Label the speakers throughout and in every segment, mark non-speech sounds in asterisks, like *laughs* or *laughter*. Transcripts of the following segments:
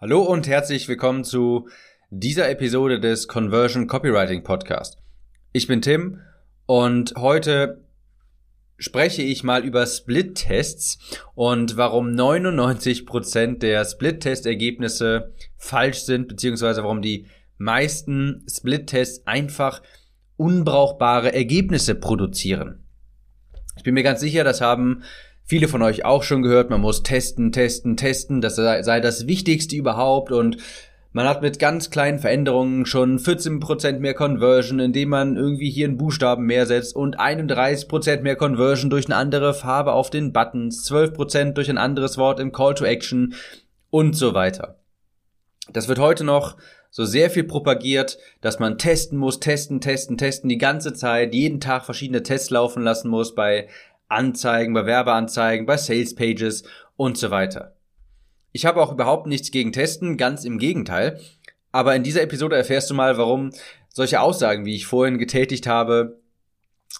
Speaker 1: Hallo und herzlich willkommen zu dieser Episode des Conversion Copywriting Podcast. Ich bin Tim und heute spreche ich mal über Split-Tests und warum 99% der Split-Test-Ergebnisse falsch sind, beziehungsweise warum die meisten Split-Tests einfach unbrauchbare Ergebnisse produzieren. Ich bin mir ganz sicher, das haben viele von euch auch schon gehört, man muss testen, testen, testen, das sei, sei das Wichtigste überhaupt und man hat mit ganz kleinen Veränderungen schon 14% mehr Conversion, indem man irgendwie hier einen Buchstaben mehr setzt und 31% mehr Conversion durch eine andere Farbe auf den Buttons, 12% durch ein anderes Wort im Call to Action und so weiter. Das wird heute noch so sehr viel propagiert, dass man testen muss, testen, testen, testen die ganze Zeit, jeden Tag verschiedene Tests laufen lassen muss bei Anzeigen, bei Werbeanzeigen, bei Sales Pages und so weiter. Ich habe auch überhaupt nichts gegen Testen, ganz im Gegenteil. Aber in dieser Episode erfährst du mal, warum solche Aussagen, wie ich vorhin getätigt habe,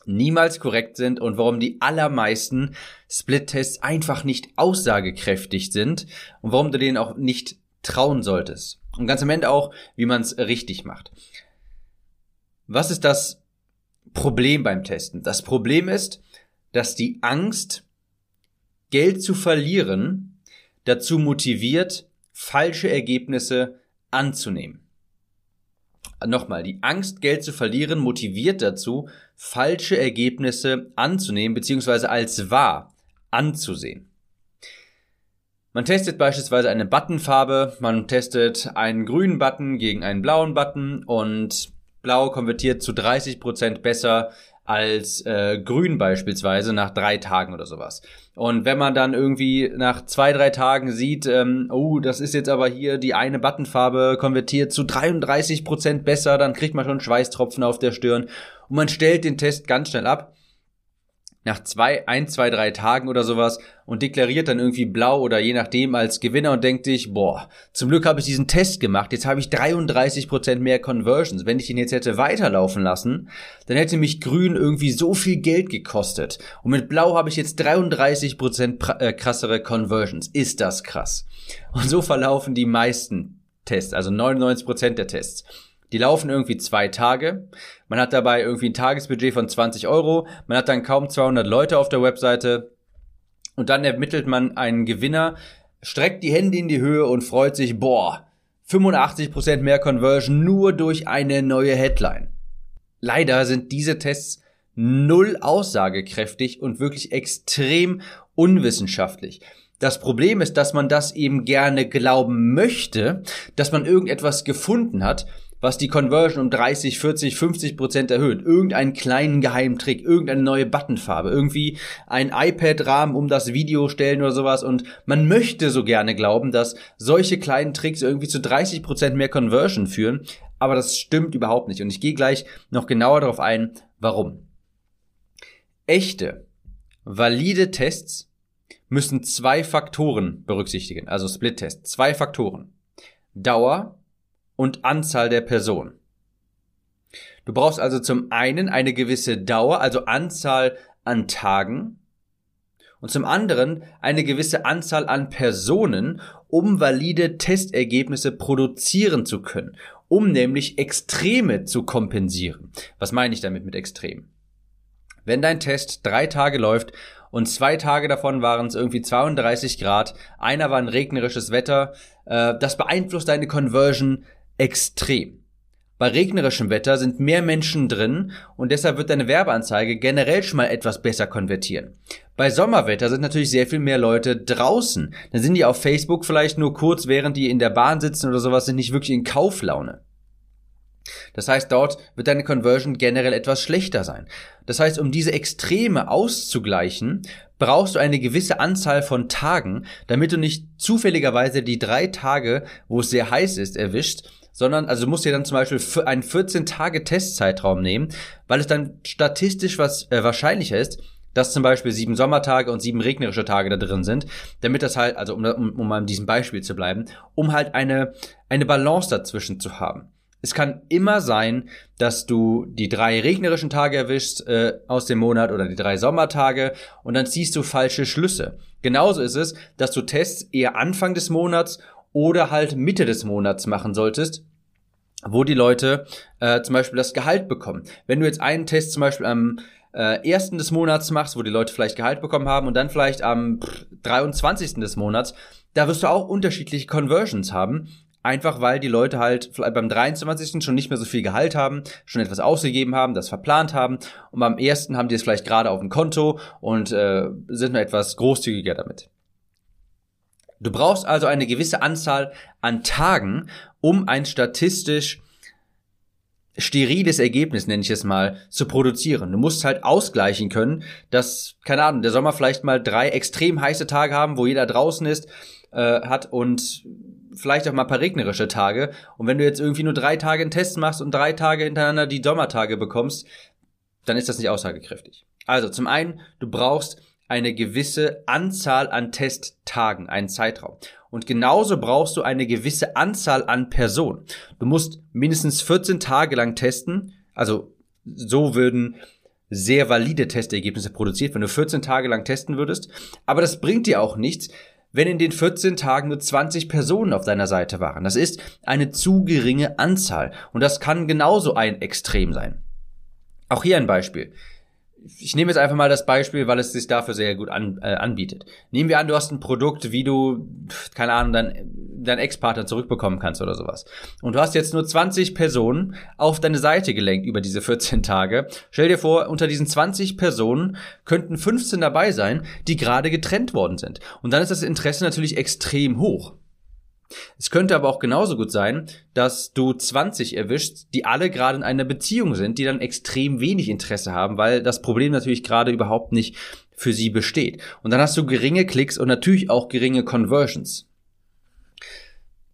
Speaker 1: niemals korrekt sind und warum die allermeisten Split-Tests einfach nicht aussagekräftig sind und warum du denen auch nicht trauen solltest. Und ganz am Ende auch, wie man es richtig macht. Was ist das Problem beim Testen? Das Problem ist, dass die Angst, Geld zu verlieren, dazu motiviert, falsche Ergebnisse anzunehmen. Nochmal, die Angst, Geld zu verlieren, motiviert dazu, falsche Ergebnisse anzunehmen bzw. als wahr anzusehen. Man testet beispielsweise eine Buttonfarbe, man testet einen grünen Button gegen einen blauen Button und blau konvertiert zu 30% besser als äh, grün beispielsweise nach drei Tagen oder sowas. Und wenn man dann irgendwie nach zwei, drei Tagen sieht, ähm, oh, das ist jetzt aber hier die eine Buttonfarbe konvertiert zu 33 Prozent besser, dann kriegt man schon Schweißtropfen auf der Stirn und man stellt den Test ganz schnell ab nach zwei, ein, zwei, drei Tagen oder sowas und deklariert dann irgendwie blau oder je nachdem als Gewinner und denkt sich, boah, zum Glück habe ich diesen Test gemacht, jetzt habe ich 33% mehr Conversions. Wenn ich ihn jetzt hätte weiterlaufen lassen, dann hätte mich grün irgendwie so viel Geld gekostet. Und mit blau habe ich jetzt 33% äh, krassere Conversions. Ist das krass? Und so verlaufen die meisten Tests, also 99% der Tests. Die laufen irgendwie zwei Tage. Man hat dabei irgendwie ein Tagesbudget von 20 Euro. Man hat dann kaum 200 Leute auf der Webseite. Und dann ermittelt man einen Gewinner, streckt die Hände in die Höhe und freut sich, boah, 85% mehr Conversion nur durch eine neue Headline. Leider sind diese Tests null aussagekräftig und wirklich extrem unwissenschaftlich. Das Problem ist, dass man das eben gerne glauben möchte, dass man irgendetwas gefunden hat, was die Conversion um 30, 40, 50 Prozent erhöht. Irgendeinen kleinen Geheimtrick, irgendeine neue Buttonfarbe, irgendwie ein iPad-Rahmen um das Video stellen oder sowas. Und man möchte so gerne glauben, dass solche kleinen Tricks irgendwie zu 30 Prozent mehr Conversion führen. Aber das stimmt überhaupt nicht. Und ich gehe gleich noch genauer darauf ein, warum. Echte, valide Tests müssen zwei Faktoren berücksichtigen, also Split-Test, zwei Faktoren. Dauer und Anzahl der Personen. Du brauchst also zum einen eine gewisse Dauer, also Anzahl an Tagen, und zum anderen eine gewisse Anzahl an Personen, um valide Testergebnisse produzieren zu können, um nämlich Extreme zu kompensieren. Was meine ich damit mit Extrem? Wenn dein Test drei Tage läuft und zwei Tage davon waren es irgendwie 32 Grad, einer war ein regnerisches Wetter, äh, das beeinflusst deine Conversion extrem. Bei regnerischem Wetter sind mehr Menschen drin und deshalb wird deine Werbeanzeige generell schon mal etwas besser konvertieren. Bei Sommerwetter sind natürlich sehr viel mehr Leute draußen. Dann sind die auf Facebook vielleicht nur kurz, während die in der Bahn sitzen oder sowas, sind nicht wirklich in Kauflaune. Das heißt, dort wird deine Conversion generell etwas schlechter sein. Das heißt, um diese Extreme auszugleichen, brauchst du eine gewisse Anzahl von Tagen, damit du nicht zufälligerweise die drei Tage, wo es sehr heiß ist, erwischt, sondern, also du musst dir dann zum Beispiel einen 14-Tage-Testzeitraum nehmen, weil es dann statistisch was äh, wahrscheinlicher ist, dass zum Beispiel sieben Sommertage und sieben regnerische Tage da drin sind, damit das halt, also um, um, um an diesem Beispiel zu bleiben, um halt eine, eine Balance dazwischen zu haben. Es kann immer sein, dass du die drei regnerischen Tage erwischst äh, aus dem Monat oder die drei Sommertage und dann ziehst du falsche Schlüsse. Genauso ist es, dass du Tests eher Anfang des Monats oder halt Mitte des Monats machen solltest, wo die Leute äh, zum Beispiel das Gehalt bekommen. Wenn du jetzt einen Test zum Beispiel am äh, ersten des Monats machst, wo die Leute vielleicht Gehalt bekommen haben und dann vielleicht am 23. des Monats, da wirst du auch unterschiedliche Conversions haben. Einfach weil die Leute halt vielleicht beim 23. schon nicht mehr so viel Gehalt haben, schon etwas ausgegeben haben, das verplant haben und beim ersten haben die es vielleicht gerade auf dem Konto und äh, sind nur etwas großzügiger damit. Du brauchst also eine gewisse Anzahl an Tagen, um ein statistisch steriles Ergebnis, nenne ich es mal, zu produzieren. Du musst halt ausgleichen können, dass, keine Ahnung, der Sommer vielleicht mal drei extrem heiße Tage haben, wo jeder draußen ist, äh, hat und vielleicht auch mal ein paar regnerische Tage. Und wenn du jetzt irgendwie nur drei Tage einen Test machst und drei Tage hintereinander die Sommertage bekommst, dann ist das nicht aussagekräftig. Also zum einen, du brauchst eine gewisse Anzahl an Testtagen, einen Zeitraum. Und genauso brauchst du eine gewisse Anzahl an Personen. Du musst mindestens 14 Tage lang testen. Also so würden sehr valide Testergebnisse produziert, wenn du 14 Tage lang testen würdest. Aber das bringt dir auch nichts, wenn in den 14 Tagen nur 20 Personen auf deiner Seite waren. Das ist eine zu geringe Anzahl. Und das kann genauso ein Extrem sein. Auch hier ein Beispiel ich nehme jetzt einfach mal das Beispiel, weil es sich dafür sehr gut an, äh, anbietet. Nehmen wir an, du hast ein Produkt, wie du, keine Ahnung, dein, dein Ex-Partner zurückbekommen kannst oder sowas. Und du hast jetzt nur 20 Personen auf deine Seite gelenkt über diese 14 Tage. Stell dir vor, unter diesen 20 Personen könnten 15 dabei sein, die gerade getrennt worden sind. Und dann ist das Interesse natürlich extrem hoch. Es könnte aber auch genauso gut sein, dass du 20 erwischst, die alle gerade in einer Beziehung sind, die dann extrem wenig Interesse haben, weil das Problem natürlich gerade überhaupt nicht für sie besteht. Und dann hast du geringe Klicks und natürlich auch geringe Conversions.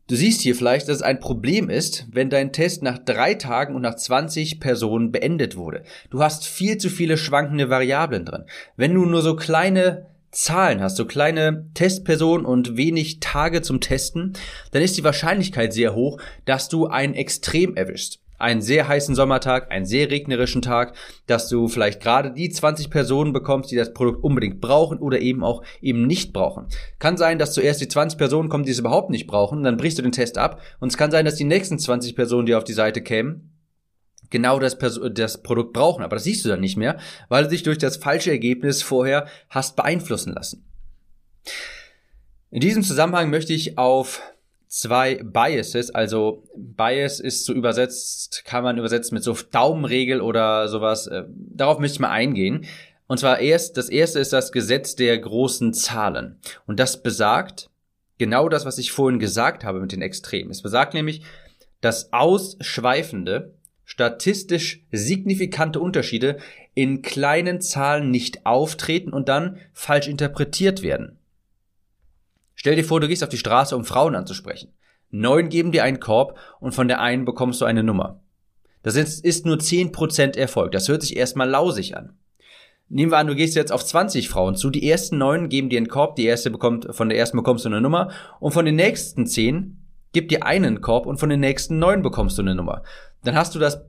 Speaker 1: Du siehst hier vielleicht, dass es ein Problem ist, wenn dein Test nach drei Tagen und nach 20 Personen beendet wurde. Du hast viel zu viele schwankende Variablen drin. Wenn du nur so kleine Zahlen hast, so kleine Testpersonen und wenig Tage zum Testen, dann ist die Wahrscheinlichkeit sehr hoch, dass du ein Extrem erwischst. Einen sehr heißen Sommertag, einen sehr regnerischen Tag, dass du vielleicht gerade die 20 Personen bekommst, die das Produkt unbedingt brauchen oder eben auch eben nicht brauchen. Kann sein, dass zuerst die 20 Personen kommen, die es überhaupt nicht brauchen, dann brichst du den Test ab und es kann sein, dass die nächsten 20 Personen, die auf die Seite kämen, genau das, das Produkt brauchen. Aber das siehst du dann nicht mehr, weil du dich durch das falsche Ergebnis vorher hast beeinflussen lassen. In diesem Zusammenhang möchte ich auf zwei Biases, also Bias ist so übersetzt, kann man übersetzen mit so Daumenregel oder sowas, äh, darauf möchte ich mal eingehen. Und zwar erst, das erste ist das Gesetz der großen Zahlen. Und das besagt genau das, was ich vorhin gesagt habe mit den Extremen. Es besagt nämlich, dass Ausschweifende statistisch signifikante Unterschiede in kleinen Zahlen nicht auftreten und dann falsch interpretiert werden. Stell dir vor, du gehst auf die Straße, um Frauen anzusprechen. Neun geben dir einen Korb und von der einen bekommst du eine Nummer. Das ist, nur zehn Prozent Erfolg. Das hört sich erstmal lausig an. Nehmen wir an, du gehst jetzt auf 20 Frauen zu. Die ersten neun geben dir einen Korb, die erste bekommt, von der ersten bekommst du eine Nummer und von den nächsten zehn gib dir einen Korb und von den nächsten neun bekommst du eine Nummer. Dann hast du das,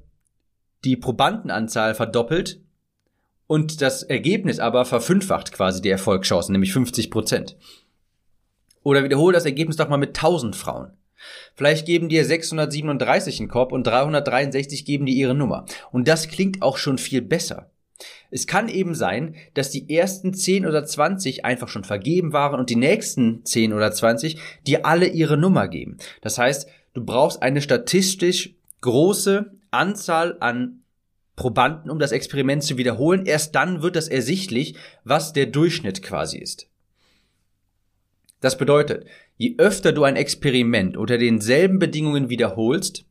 Speaker 1: die Probandenanzahl verdoppelt und das Ergebnis aber verfünffacht quasi die Erfolgschancen, nämlich 50 Prozent. Oder wiederhole das Ergebnis doch mal mit 1000 Frauen. Vielleicht geben dir 637 einen Korb und 363 geben dir ihre Nummer. Und das klingt auch schon viel besser. Es kann eben sein, dass die ersten 10 oder 20 einfach schon vergeben waren und die nächsten 10 oder 20 dir alle ihre Nummer geben. Das heißt, du brauchst eine statistisch große Anzahl an Probanden, um das Experiment zu wiederholen. Erst dann wird das ersichtlich, was der Durchschnitt quasi ist. Das bedeutet, je öfter du ein Experiment unter denselben Bedingungen wiederholst,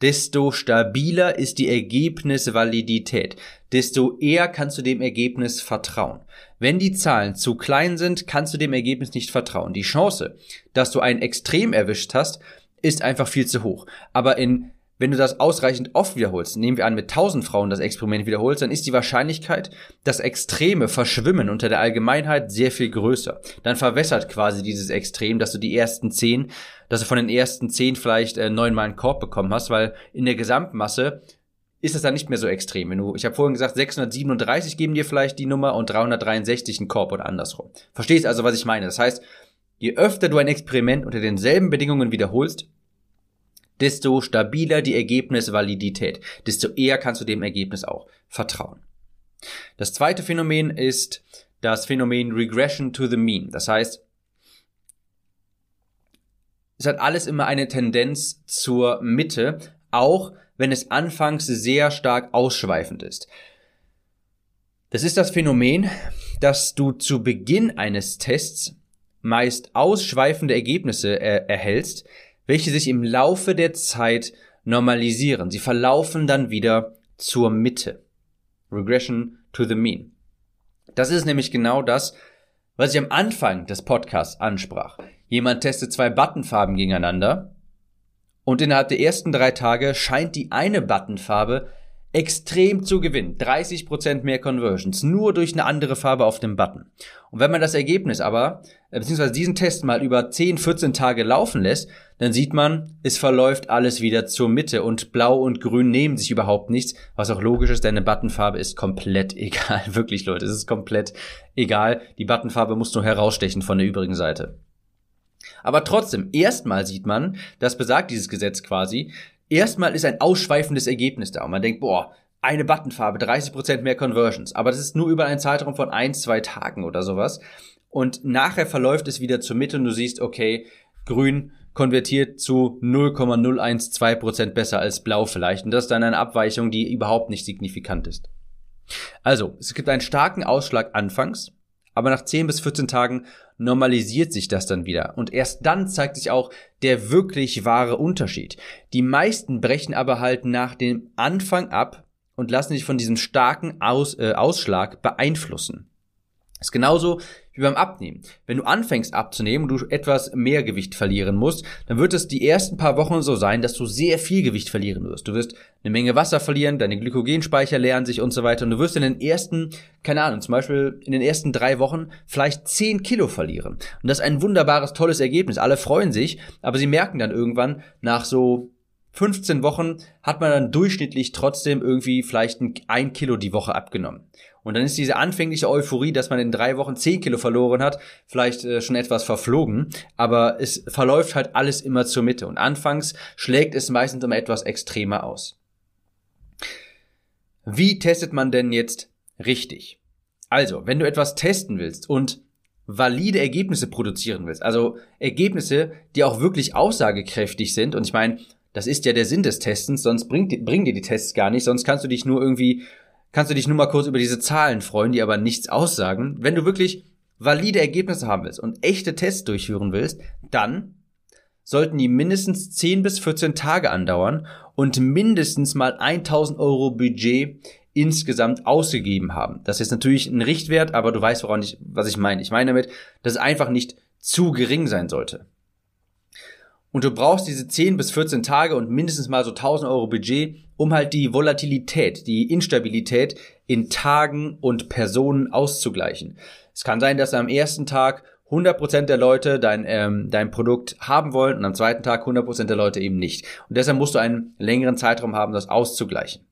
Speaker 1: desto stabiler ist die Ergebnisvalidität, desto eher kannst du dem Ergebnis vertrauen. Wenn die Zahlen zu klein sind, kannst du dem Ergebnis nicht vertrauen. Die Chance, dass du ein Extrem erwischt hast, ist einfach viel zu hoch. Aber in wenn du das ausreichend oft wiederholst, nehmen wir an, mit 1000 Frauen das Experiment wiederholst, dann ist die Wahrscheinlichkeit, dass Extreme verschwimmen unter der Allgemeinheit sehr viel größer. Dann verwässert quasi dieses Extrem, dass du die ersten 10, dass du von den ersten 10 vielleicht äh, neunmal einen Korb bekommen hast, weil in der Gesamtmasse ist es dann nicht mehr so extrem. Wenn du, ich habe vorhin gesagt, 637 geben dir vielleicht die Nummer und 363 einen Korb oder andersrum. Verstehst also, was ich meine? Das heißt, je öfter du ein Experiment unter denselben Bedingungen wiederholst, desto stabiler die Ergebnisvalidität, desto eher kannst du dem Ergebnis auch vertrauen. Das zweite Phänomen ist das Phänomen Regression to the Mean. Das heißt, es hat alles immer eine Tendenz zur Mitte, auch wenn es anfangs sehr stark ausschweifend ist. Das ist das Phänomen, dass du zu Beginn eines Tests meist ausschweifende Ergebnisse er erhältst, welche sich im Laufe der Zeit normalisieren. Sie verlaufen dann wieder zur Mitte. Regression to the mean. Das ist nämlich genau das, was ich am Anfang des Podcasts ansprach. Jemand testet zwei Buttonfarben gegeneinander und innerhalb der ersten drei Tage scheint die eine Buttonfarbe extrem zu gewinnen. 30% mehr Conversions, nur durch eine andere Farbe auf dem Button. Und wenn man das Ergebnis aber, äh, beziehungsweise diesen Test mal über 10, 14 Tage laufen lässt, dann sieht man, es verläuft alles wieder zur Mitte und Blau und Grün nehmen sich überhaupt nichts, was auch logisch ist, denn eine Buttonfarbe ist komplett *laughs* egal. Wirklich, Leute, es ist komplett egal. Die Buttonfarbe muss nur herausstechen von der übrigen Seite. Aber trotzdem, erstmal sieht man, das besagt dieses Gesetz quasi, erstmal ist ein ausschweifendes Ergebnis da und man denkt, boah, eine Buttonfarbe, 30% mehr Conversions. Aber das ist nur über einen Zeitraum von ein, zwei Tagen oder sowas. Und nachher verläuft es wieder zur Mitte und du siehst, okay, grün konvertiert zu 0,012% besser als blau vielleicht. Und das ist dann eine Abweichung, die überhaupt nicht signifikant ist. Also, es gibt einen starken Ausschlag anfangs, aber nach 10 bis 14 Tagen normalisiert sich das dann wieder. Und erst dann zeigt sich auch der wirklich wahre Unterschied. Die meisten brechen aber halt nach dem Anfang ab und lassen sich von diesem starken Aus, äh, Ausschlag beeinflussen. Ist genauso wie beim Abnehmen. Wenn du anfängst abzunehmen und du etwas mehr Gewicht verlieren musst, dann wird es die ersten paar Wochen so sein, dass du sehr viel Gewicht verlieren wirst. Du wirst eine Menge Wasser verlieren, deine Glykogenspeicher leeren sich und so weiter. Und du wirst in den ersten, keine Ahnung, zum Beispiel in den ersten drei Wochen vielleicht zehn Kilo verlieren. Und das ist ein wunderbares, tolles Ergebnis. Alle freuen sich, aber sie merken dann irgendwann nach so 15 Wochen hat man dann durchschnittlich trotzdem irgendwie vielleicht ein Kilo die Woche abgenommen. Und dann ist diese anfängliche Euphorie, dass man in drei Wochen zehn Kilo verloren hat, vielleicht äh, schon etwas verflogen. Aber es verläuft halt alles immer zur Mitte. Und anfangs schlägt es meistens immer etwas extremer aus. Wie testet man denn jetzt richtig? Also, wenn du etwas testen willst und valide Ergebnisse produzieren willst, also Ergebnisse, die auch wirklich aussagekräftig sind, und ich meine, das ist ja der Sinn des Testens, sonst bringt, bringen dir die Tests gar nicht, sonst kannst du dich nur irgendwie kannst du dich nur mal kurz über diese Zahlen freuen, die aber nichts aussagen. Wenn du wirklich valide Ergebnisse haben willst und echte Tests durchführen willst, dann sollten die mindestens 10 bis 14 Tage andauern und mindestens mal 1000 Euro Budget insgesamt ausgegeben haben. Das ist natürlich ein Richtwert, aber du weißt, woran ich, was ich meine. Ich meine damit, dass es einfach nicht zu gering sein sollte. Und du brauchst diese 10 bis 14 Tage und mindestens mal so 1000 Euro Budget, um halt die Volatilität, die Instabilität in Tagen und Personen auszugleichen. Es kann sein, dass am ersten Tag 100% der Leute dein, ähm, dein Produkt haben wollen und am zweiten Tag 100% der Leute eben nicht. Und deshalb musst du einen längeren Zeitraum haben, das auszugleichen.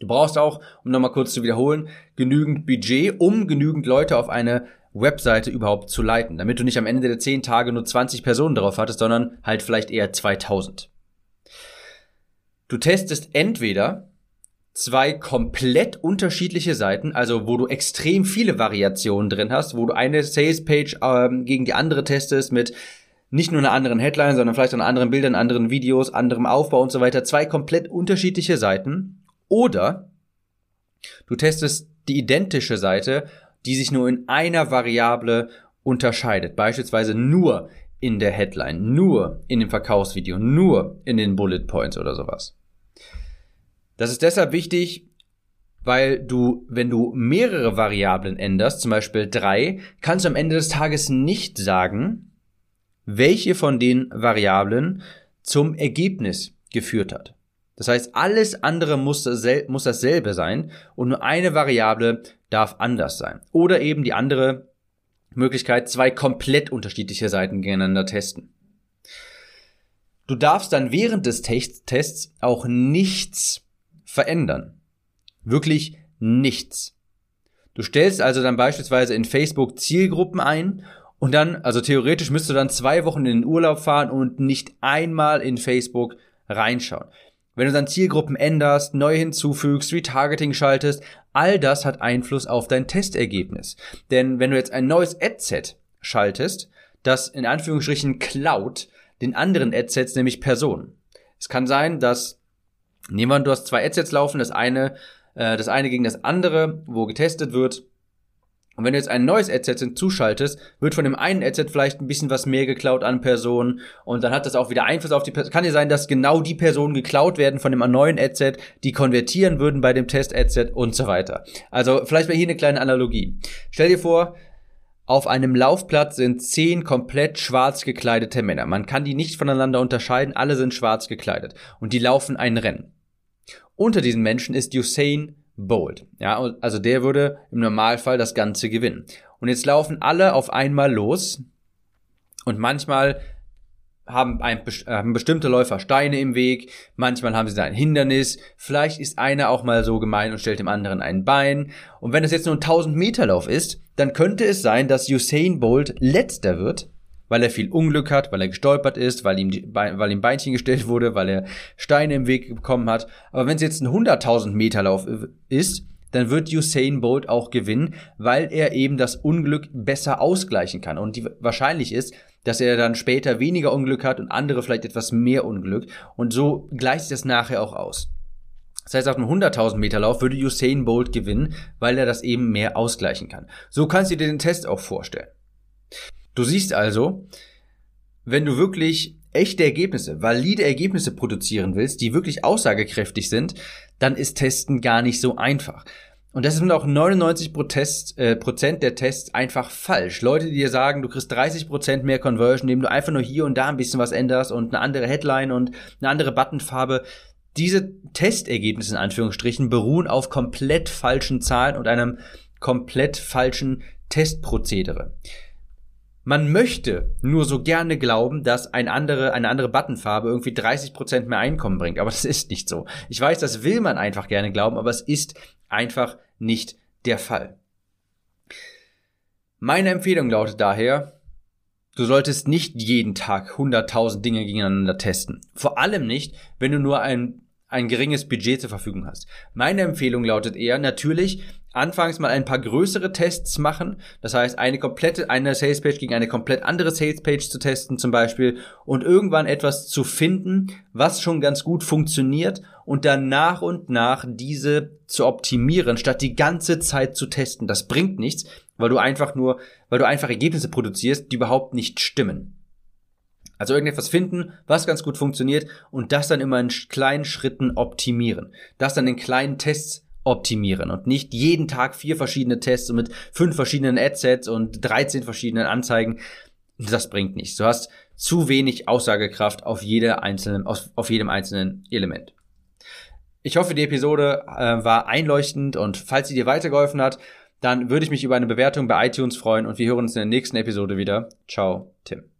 Speaker 1: Du brauchst auch, um nochmal kurz zu wiederholen, genügend Budget, um genügend Leute auf eine Webseite überhaupt zu leiten, damit du nicht am Ende der 10 Tage nur 20 Personen darauf hattest, sondern halt vielleicht eher 2000. Du testest entweder zwei komplett unterschiedliche Seiten, also wo du extrem viele Variationen drin hast, wo du eine Salespage ähm, gegen die andere testest mit nicht nur einer anderen Headline, sondern vielleicht auch anderen Bildern, anderen Videos, anderem Aufbau und so weiter. Zwei komplett unterschiedliche Seiten. Oder du testest die identische Seite, die sich nur in einer Variable unterscheidet. Beispielsweise nur in der Headline, nur in dem Verkaufsvideo, nur in den Bullet Points oder sowas. Das ist deshalb wichtig, weil du, wenn du mehrere Variablen änderst, zum Beispiel drei, kannst du am Ende des Tages nicht sagen, welche von den Variablen zum Ergebnis geführt hat. Das heißt, alles andere muss, dasselbe sein und nur eine Variable darf anders sein. Oder eben die andere Möglichkeit, zwei komplett unterschiedliche Seiten gegeneinander testen. Du darfst dann während des Tests auch nichts verändern. Wirklich nichts. Du stellst also dann beispielsweise in Facebook Zielgruppen ein Und dann, also theoretisch müsst du dann zwei Wochen in den Urlaub fahren und nicht einmal in Facebook reinschauen. Wenn du dann Zielgruppen änderst, neu hinzufügst, Retargeting schaltest, all das hat Einfluss auf dein Testergebnis. Denn wenn du jetzt ein neues Adset schaltest, das in Anführungsstrichen klaut den anderen Adsets, nämlich Personen. Es kann sein, dass, nehmen wir, du hast zwei Adsets laufen, das eine, äh, das eine gegen das andere, wo getestet wird, und wenn du jetzt ein neues Adset hinzuschaltest, wird von dem einen Adset vielleicht ein bisschen was mehr geklaut an Personen und dann hat das auch wieder Einfluss auf die Person. Kann ja sein, dass genau die Personen geklaut werden von dem neuen Adset, die konvertieren würden bei dem Test-Adset und so weiter. Also vielleicht mal hier eine kleine Analogie. Stell dir vor, auf einem Laufplatz sind zehn komplett schwarz gekleidete Männer. Man kann die nicht voneinander unterscheiden, alle sind schwarz gekleidet und die laufen ein Rennen. Unter diesen Menschen ist Usain Bolt. Ja, also der würde im Normalfall das Ganze gewinnen. Und jetzt laufen alle auf einmal los und manchmal haben, ein, haben bestimmte Läufer Steine im Weg, manchmal haben sie da ein Hindernis, vielleicht ist einer auch mal so gemein und stellt dem anderen ein Bein. Und wenn es jetzt nur ein 1000 Meter Lauf ist, dann könnte es sein, dass Usain Bolt letzter wird weil er viel Unglück hat, weil er gestolpert ist, weil ihm, die, weil ihm Beinchen gestellt wurde, weil er Steine im Weg bekommen hat. Aber wenn es jetzt ein 100.000 Meter Lauf ist, dann wird Usain Bolt auch gewinnen, weil er eben das Unglück besser ausgleichen kann. Und die wahrscheinlich ist, dass er dann später weniger Unglück hat und andere vielleicht etwas mehr Unglück. Und so gleicht sich das nachher auch aus. Das heißt, auf einem 100.000 Meter Lauf würde Usain Bolt gewinnen, weil er das eben mehr ausgleichen kann. So kannst du dir den Test auch vorstellen. Du siehst also, wenn du wirklich echte Ergebnisse, valide Ergebnisse produzieren willst, die wirklich aussagekräftig sind, dann ist Testen gar nicht so einfach. Und das sind auch 99 Protest, äh, Prozent der Tests einfach falsch. Leute, die dir sagen, du kriegst 30 Prozent mehr Conversion, indem du einfach nur hier und da ein bisschen was änderst und eine andere Headline und eine andere Buttonfarbe. Diese Testergebnisse in Anführungsstrichen beruhen auf komplett falschen Zahlen und einem komplett falschen Testprozedere. Man möchte nur so gerne glauben, dass ein andere, eine andere Buttonfarbe irgendwie 30% mehr Einkommen bringt. Aber *laughs* das ist nicht so. Ich weiß, das will man einfach gerne glauben, aber es ist einfach nicht der Fall. Meine Empfehlung lautet daher, du solltest nicht jeden Tag 100.000 Dinge gegeneinander testen. Vor allem nicht, wenn du nur ein ein geringes Budget zur Verfügung hast. Meine Empfehlung lautet eher, natürlich anfangs mal ein paar größere Tests machen. Das heißt, eine komplette, eine Salespage gegen eine komplett andere Salespage zu testen zum Beispiel und irgendwann etwas zu finden, was schon ganz gut funktioniert und dann nach und nach diese zu optimieren, statt die ganze Zeit zu testen. Das bringt nichts, weil du einfach nur, weil du einfach Ergebnisse produzierst, die überhaupt nicht stimmen. Also irgendetwas finden, was ganz gut funktioniert und das dann immer in kleinen Schritten optimieren. Das dann in kleinen Tests optimieren und nicht jeden Tag vier verschiedene Tests mit fünf verschiedenen Adsets und 13 verschiedenen Anzeigen. Das bringt nichts. Du hast zu wenig Aussagekraft auf, jede einzelnen, auf, auf jedem einzelnen Element. Ich hoffe, die Episode äh, war einleuchtend und falls sie dir weitergeholfen hat, dann würde ich mich über eine Bewertung bei iTunes freuen und wir hören uns in der nächsten Episode wieder. Ciao, Tim.